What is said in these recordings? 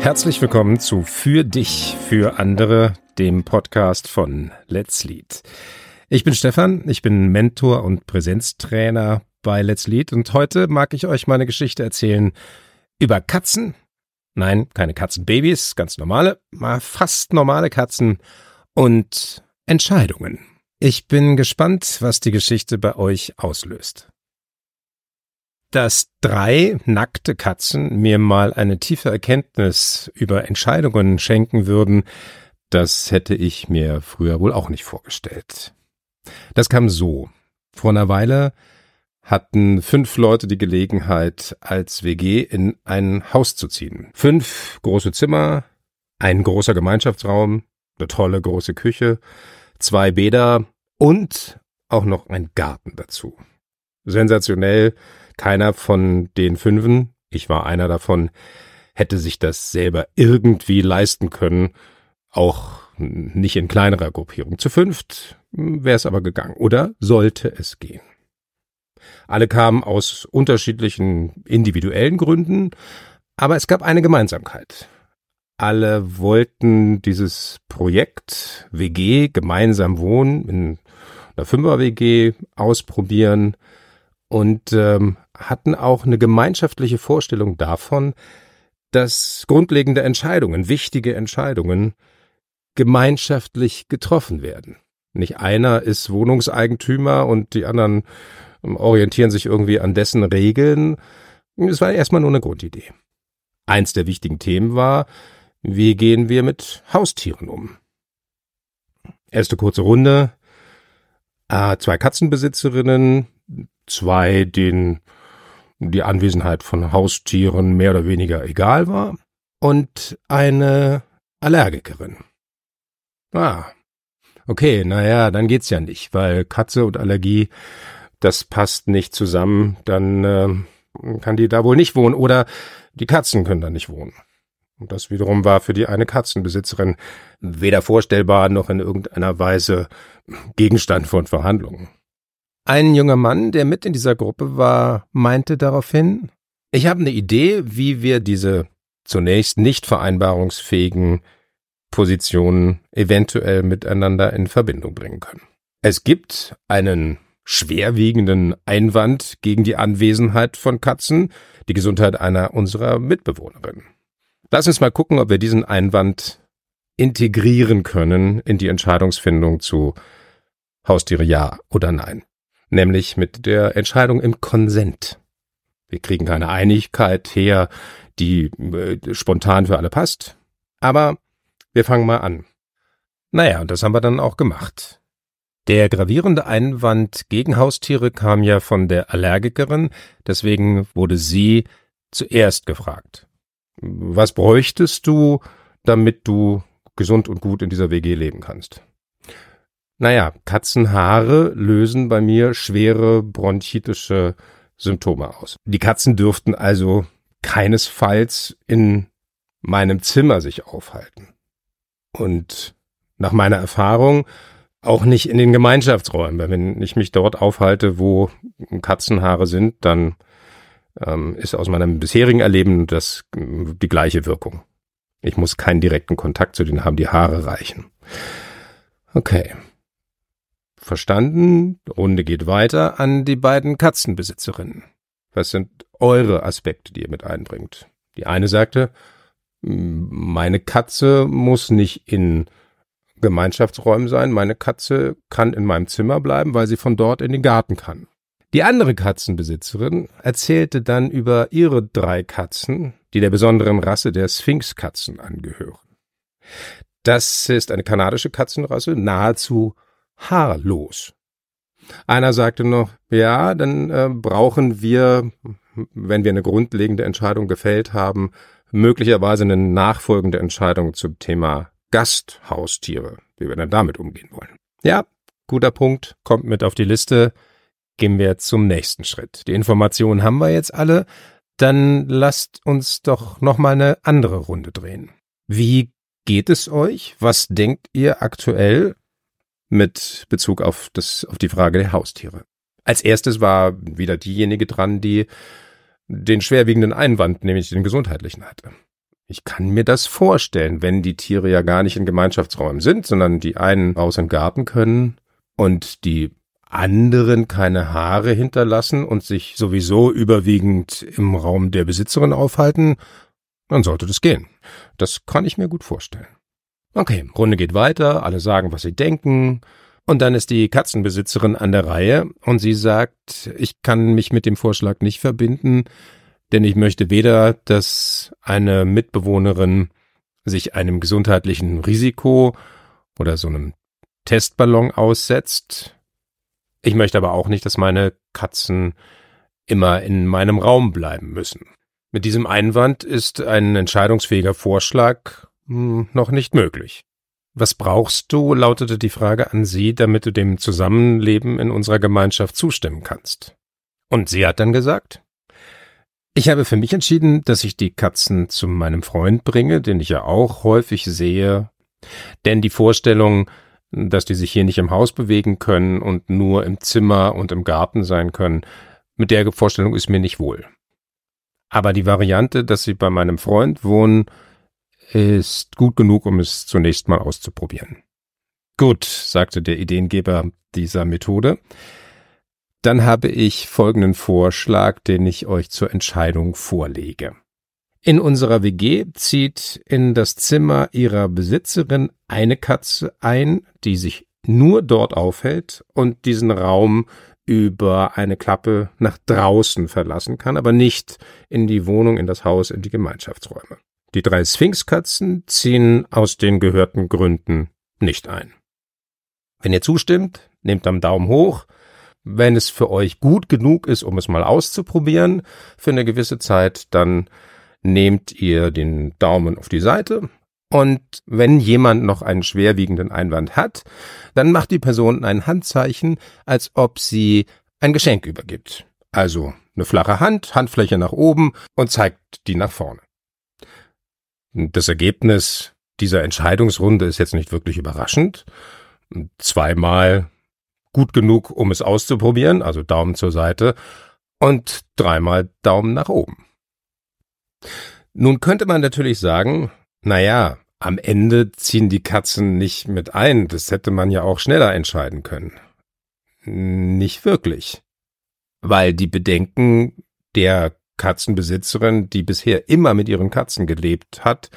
Herzlich willkommen zu Für dich, für andere, dem Podcast von Let's Lead. Ich bin Stefan, ich bin Mentor und Präsenztrainer bei Let's Lead und heute mag ich euch meine Geschichte erzählen über Katzen. Nein, keine Katzenbabys, ganz normale, mal fast normale Katzen und Entscheidungen. Ich bin gespannt, was die Geschichte bei euch auslöst. Dass drei nackte Katzen mir mal eine tiefe Erkenntnis über Entscheidungen schenken würden, das hätte ich mir früher wohl auch nicht vorgestellt. Das kam so. Vor einer Weile hatten fünf Leute die Gelegenheit, als WG in ein Haus zu ziehen. Fünf große Zimmer, ein großer Gemeinschaftsraum, eine tolle große Küche, zwei Bäder und auch noch ein Garten dazu. Sensationell. Keiner von den Fünfen, ich war einer davon, hätte sich das selber irgendwie leisten können, auch nicht in kleinerer Gruppierung. Zu fünft wäre es aber gegangen oder sollte es gehen. Alle kamen aus unterschiedlichen individuellen Gründen, aber es gab eine Gemeinsamkeit. Alle wollten dieses Projekt WG gemeinsam wohnen in einer Fünfer-WG ausprobieren und ähm, hatten auch eine gemeinschaftliche Vorstellung davon, dass grundlegende Entscheidungen, wichtige Entscheidungen gemeinschaftlich getroffen werden. Nicht einer ist Wohnungseigentümer und die anderen ähm, orientieren sich irgendwie an dessen Regeln. Es war erstmal nur eine Grundidee. Eins der wichtigen Themen war, wie gehen wir mit Haustieren um? Erste kurze Runde. Zwei Katzenbesitzerinnen, zwei, denen die Anwesenheit von Haustieren mehr oder weniger egal war, und eine Allergikerin. Ah, okay, naja, dann geht's ja nicht, weil Katze und Allergie, das passt nicht zusammen, dann äh, kann die da wohl nicht wohnen oder die Katzen können da nicht wohnen. Und das wiederum war für die eine Katzenbesitzerin weder vorstellbar noch in irgendeiner Weise Gegenstand von Verhandlungen. Ein junger Mann, der mit in dieser Gruppe war, meinte daraufhin, ich habe eine Idee, wie wir diese zunächst nicht vereinbarungsfähigen Positionen eventuell miteinander in Verbindung bringen können. Es gibt einen schwerwiegenden Einwand gegen die Anwesenheit von Katzen, die Gesundheit einer unserer Mitbewohnerinnen. Lass uns mal gucken, ob wir diesen Einwand integrieren können in die Entscheidungsfindung zu Haustiere ja oder nein. Nämlich mit der Entscheidung im Konsent. Wir kriegen keine Einigkeit her, die äh, spontan für alle passt. Aber wir fangen mal an. Naja, und das haben wir dann auch gemacht. Der gravierende Einwand gegen Haustiere kam ja von der Allergikerin, deswegen wurde sie zuerst gefragt. Was bräuchtest du, damit du gesund und gut in dieser WG leben kannst? Naja, Katzenhaare lösen bei mir schwere bronchitische Symptome aus. Die Katzen dürften also keinesfalls in meinem Zimmer sich aufhalten. Und nach meiner Erfahrung auch nicht in den Gemeinschaftsräumen. Wenn ich mich dort aufhalte, wo Katzenhaare sind, dann ähm, ist aus meinem bisherigen Erleben das die gleiche Wirkung. Ich muss keinen direkten Kontakt zu denen haben, die Haare reichen. Okay. Verstanden. Runde geht weiter an die beiden Katzenbesitzerinnen. Was sind eure Aspekte, die ihr mit einbringt? Die eine sagte, meine Katze muss nicht in Gemeinschaftsräumen sein. Meine Katze kann in meinem Zimmer bleiben, weil sie von dort in den Garten kann. Die andere Katzenbesitzerin erzählte dann über ihre drei Katzen, die der besonderen Rasse der Sphinxkatzen angehören. Das ist eine kanadische Katzenrasse, nahezu haarlos. Einer sagte noch, ja, dann äh, brauchen wir, wenn wir eine grundlegende Entscheidung gefällt haben, möglicherweise eine nachfolgende Entscheidung zum Thema Gasthaustiere, wie wir dann damit umgehen wollen. Ja, guter Punkt, kommt mit auf die Liste gehen wir zum nächsten Schritt. Die Informationen haben wir jetzt alle. Dann lasst uns doch noch mal eine andere Runde drehen. Wie geht es euch? Was denkt ihr aktuell mit Bezug auf das, auf die Frage der Haustiere? Als erstes war wieder diejenige dran, die den schwerwiegenden Einwand, nämlich den gesundheitlichen hatte. Ich kann mir das vorstellen, wenn die Tiere ja gar nicht in Gemeinschaftsräumen sind, sondern die einen raus in den Garten können und die anderen keine Haare hinterlassen und sich sowieso überwiegend im Raum der Besitzerin aufhalten, dann sollte das gehen. Das kann ich mir gut vorstellen. Okay, Runde geht weiter, alle sagen, was sie denken, und dann ist die Katzenbesitzerin an der Reihe und sie sagt, ich kann mich mit dem Vorschlag nicht verbinden, denn ich möchte weder, dass eine Mitbewohnerin sich einem gesundheitlichen Risiko oder so einem Testballon aussetzt, ich möchte aber auch nicht, dass meine Katzen immer in meinem Raum bleiben müssen. Mit diesem Einwand ist ein entscheidungsfähiger Vorschlag noch nicht möglich. Was brauchst du, lautete die Frage an sie, damit du dem Zusammenleben in unserer Gemeinschaft zustimmen kannst. Und sie hat dann gesagt, ich habe für mich entschieden, dass ich die Katzen zu meinem Freund bringe, den ich ja auch häufig sehe, denn die Vorstellung, dass die sich hier nicht im Haus bewegen können und nur im Zimmer und im Garten sein können. Mit der Vorstellung ist mir nicht wohl. Aber die Variante, dass sie bei meinem Freund wohnen, ist gut genug, um es zunächst mal auszuprobieren. Gut, sagte der Ideengeber dieser Methode. Dann habe ich folgenden Vorschlag, den ich euch zur Entscheidung vorlege. In unserer WG zieht in das Zimmer ihrer Besitzerin eine Katze ein, die sich nur dort aufhält und diesen Raum über eine Klappe nach draußen verlassen kann, aber nicht in die Wohnung, in das Haus, in die Gemeinschaftsräume. Die drei Sphinxkatzen ziehen aus den gehörten Gründen nicht ein. Wenn ihr zustimmt, nehmt am Daumen hoch. Wenn es für euch gut genug ist, um es mal auszuprobieren für eine gewisse Zeit, dann nehmt ihr den Daumen auf die Seite und wenn jemand noch einen schwerwiegenden Einwand hat, dann macht die Person ein Handzeichen, als ob sie ein Geschenk übergibt. Also eine flache Hand, Handfläche nach oben und zeigt die nach vorne. Das Ergebnis dieser Entscheidungsrunde ist jetzt nicht wirklich überraschend. Zweimal gut genug, um es auszuprobieren, also Daumen zur Seite, und dreimal Daumen nach oben. Nun könnte man natürlich sagen, na ja, am Ende ziehen die Katzen nicht mit ein, das hätte man ja auch schneller entscheiden können. Nicht wirklich. Weil die Bedenken der Katzenbesitzerin, die bisher immer mit ihren Katzen gelebt hat,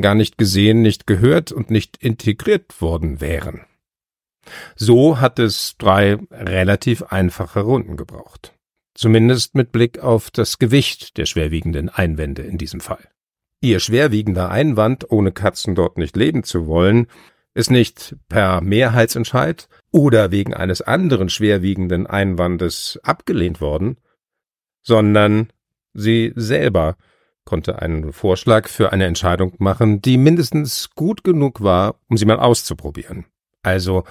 gar nicht gesehen, nicht gehört und nicht integriert worden wären. So hat es drei relativ einfache Runden gebraucht. Zumindest mit Blick auf das Gewicht der schwerwiegenden Einwände in diesem Fall. Ihr schwerwiegender Einwand, ohne Katzen dort nicht leben zu wollen, ist nicht per Mehrheitsentscheid oder wegen eines anderen schwerwiegenden Einwandes abgelehnt worden, sondern sie selber konnte einen Vorschlag für eine Entscheidung machen, die mindestens gut genug war, um sie mal auszuprobieren. Also,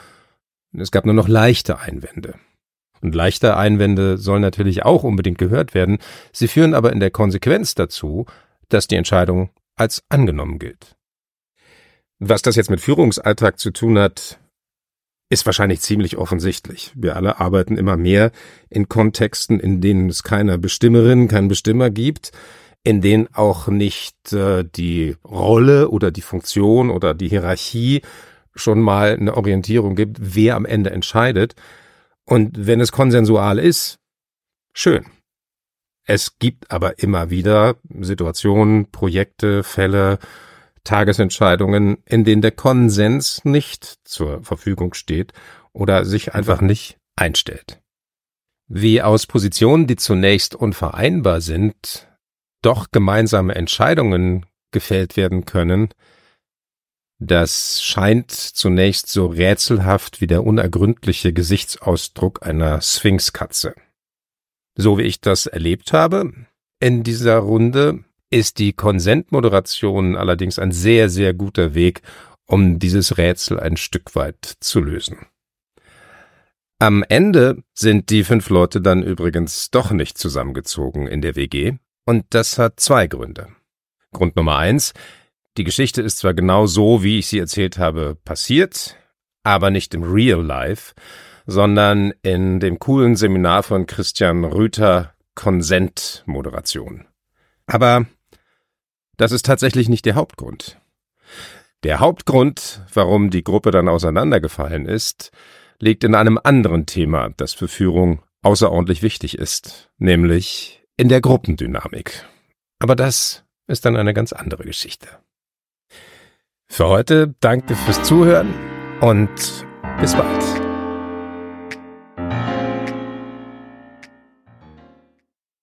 es gab nur noch leichte Einwände. Und leichte Einwände sollen natürlich auch unbedingt gehört werden, sie führen aber in der Konsequenz dazu, dass die Entscheidung als angenommen gilt. Was das jetzt mit Führungsalltag zu tun hat, ist wahrscheinlich ziemlich offensichtlich. Wir alle arbeiten immer mehr in Kontexten, in denen es keine Bestimmerin, keinen Bestimmer gibt, in denen auch nicht äh, die Rolle oder die Funktion oder die Hierarchie schon mal eine Orientierung gibt, wer am Ende entscheidet, und wenn es konsensual ist, schön. Es gibt aber immer wieder Situationen, Projekte, Fälle, Tagesentscheidungen, in denen der Konsens nicht zur Verfügung steht oder sich einfach nicht einstellt. Wie aus Positionen, die zunächst unvereinbar sind, doch gemeinsame Entscheidungen gefällt werden können, das scheint zunächst so rätselhaft wie der unergründliche Gesichtsausdruck einer Sphinxkatze. So wie ich das erlebt habe, in dieser Runde ist die Konsentmoderation allerdings ein sehr, sehr guter Weg, um dieses Rätsel ein Stück weit zu lösen. Am Ende sind die fünf Leute dann übrigens doch nicht zusammengezogen in der WG, und das hat zwei Gründe. Grund Nummer eins, die Geschichte ist zwar genau so, wie ich sie erzählt habe, passiert, aber nicht im Real Life, sondern in dem coolen Seminar von Christian Rüther Konsent-Moderation. Aber das ist tatsächlich nicht der Hauptgrund. Der Hauptgrund, warum die Gruppe dann auseinandergefallen ist, liegt in einem anderen Thema, das für Führung außerordentlich wichtig ist, nämlich in der Gruppendynamik. Aber das ist dann eine ganz andere Geschichte. Für heute danke fürs Zuhören und bis bald.